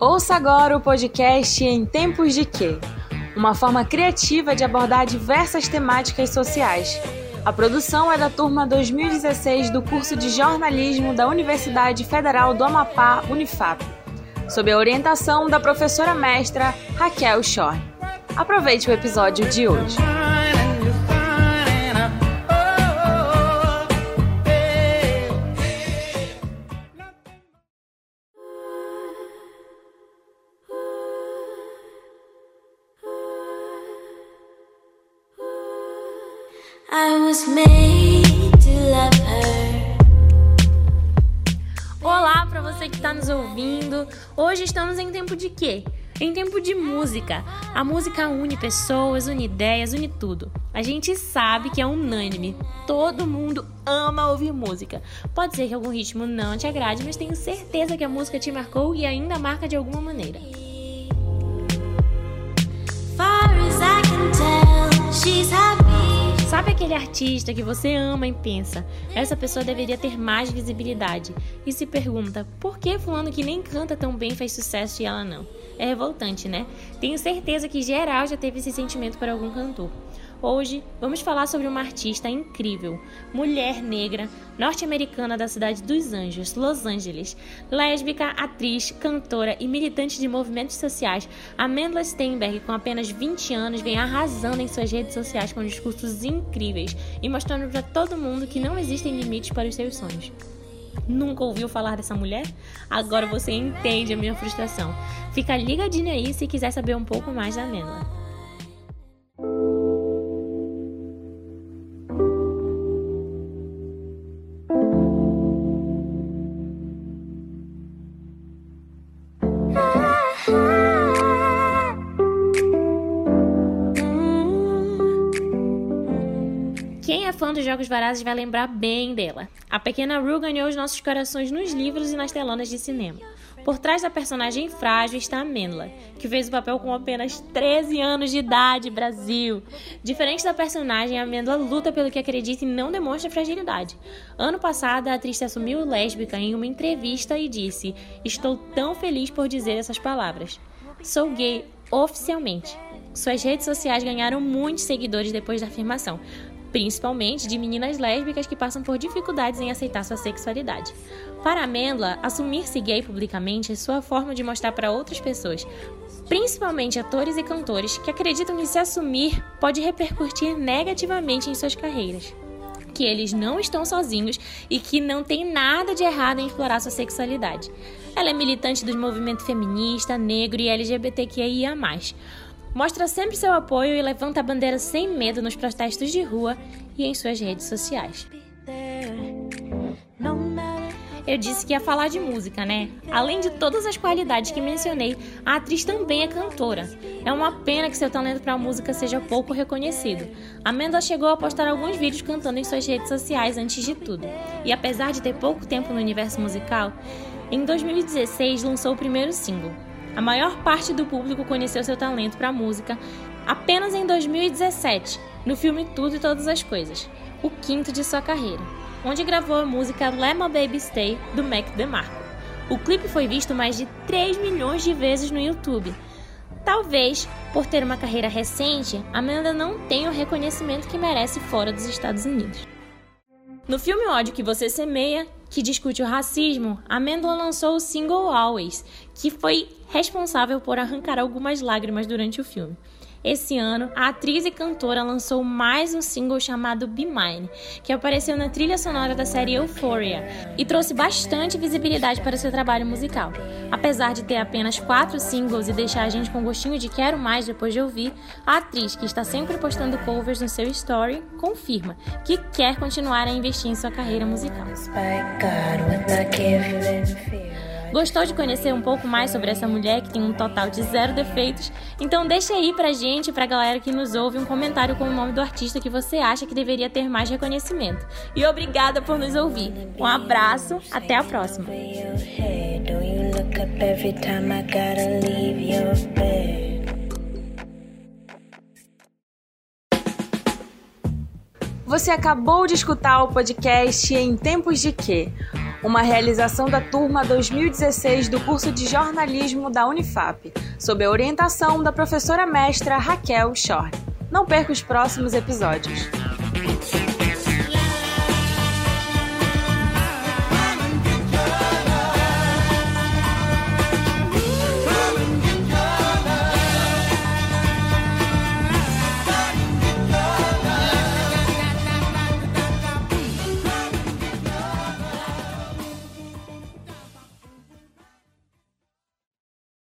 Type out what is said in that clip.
Ouça agora o podcast Em Tempos de Quê? Uma forma criativa de abordar diversas temáticas sociais. A produção é da turma 2016 do curso de jornalismo da Universidade Federal do Amapá, Unifap, sob a orientação da professora mestra Raquel Schorn. Aproveite o episódio de hoje. Olá para você que está nos ouvindo. Hoje estamos em tempo de quê? Em tempo de música. A música une pessoas, une ideias, une tudo. A gente sabe que é unânime. Todo mundo ama ouvir música. Pode ser que algum ritmo não te agrade, mas tenho certeza que a música te marcou e ainda marca de alguma maneira. Far as I can tell, she's happy. Sabe aquele artista que você ama e pensa, essa pessoa deveria ter mais visibilidade? E se pergunta, por que fulano que nem canta tão bem fez sucesso e ela não? É revoltante, né? Tenho certeza que geral já teve esse sentimento para algum cantor. Hoje vamos falar sobre uma artista incrível, mulher negra, norte-americana da cidade dos Anjos, Los Angeles, lésbica, atriz, cantora e militante de movimentos sociais. Amanda Steinberg, com apenas 20 anos, vem arrasando em suas redes sociais com discursos incríveis e mostrando para todo mundo que não existem limites para os seus sonhos. Nunca ouviu falar dessa mulher? Agora você entende a minha frustração. Fica ligadinho aí se quiser saber um pouco mais da Amanda. Fã dos Jogos Vorazes vai lembrar bem dela. A pequena Rue ganhou os nossos corações nos livros e nas telonas de cinema. Por trás da personagem frágil está a Menla, que fez o papel com apenas 13 anos de idade, Brasil. Diferente da personagem, a Menla luta pelo que acredita e não demonstra fragilidade. Ano passado, a atriz se assumiu lésbica em uma entrevista e disse: Estou tão feliz por dizer essas palavras. Sou gay oficialmente. Suas redes sociais ganharam muitos seguidores depois da afirmação, principalmente de meninas lésbicas que passam por dificuldades em aceitar sua sexualidade. Para Amendla, assumir-se gay publicamente é sua forma de mostrar para outras pessoas, principalmente atores e cantores, que acreditam que se assumir pode repercutir negativamente em suas carreiras. Que eles não estão sozinhos e que não tem nada de errado em explorar sua sexualidade. Ela é militante dos movimentos feminista, negro e LGBTQIA Mostra sempre seu apoio e levanta a bandeira sem medo nos protestos de rua e em suas redes sociais. Eu disse que ia falar de música, né? Além de todas as qualidades que mencionei, a atriz também é cantora. É uma pena que seu talento para a música seja pouco reconhecido. Amanda chegou a postar alguns vídeos cantando em suas redes sociais antes de tudo. E apesar de ter pouco tempo no universo musical, em 2016 lançou o primeiro single, a maior parte do público conheceu seu talento para a música apenas em 2017, no filme Tudo e Todas as Coisas, o quinto de sua carreira, onde gravou a música Let Baby Stay do Mac DeMarco. O clipe foi visto mais de 3 milhões de vezes no YouTube. Talvez, por ter uma carreira recente, Amanda não tenha o reconhecimento que merece fora dos Estados Unidos. No filme Ódio que Você Semeia, que discute o racismo, Amanda lançou o single Always, que foi responsável por arrancar algumas lágrimas durante o filme. Esse ano, a atriz e cantora lançou mais um single chamado Be Mine, que apareceu na trilha sonora da série Euphoria e trouxe bastante visibilidade para seu trabalho musical. Apesar de ter apenas quatro singles e deixar a gente com gostinho de quero mais depois de ouvir, a atriz, que está sempre postando covers no seu story, confirma que quer continuar a investir em sua carreira musical. Gostou de conhecer um pouco mais sobre essa mulher que tem um total de zero defeitos? Então deixa aí pra gente, pra galera que nos ouve, um comentário com o nome do artista que você acha que deveria ter mais reconhecimento. E obrigada por nos ouvir. Um abraço, até a próxima. Você acabou de escutar o podcast Em Tempos de Quê? Uma realização da turma 2016 do curso de jornalismo da Unifap, sob a orientação da professora mestra Raquel Schor. Não perca os próximos episódios.